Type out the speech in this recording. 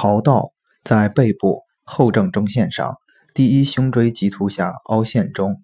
桃道在背部后正中线上第一胸椎棘突下凹陷中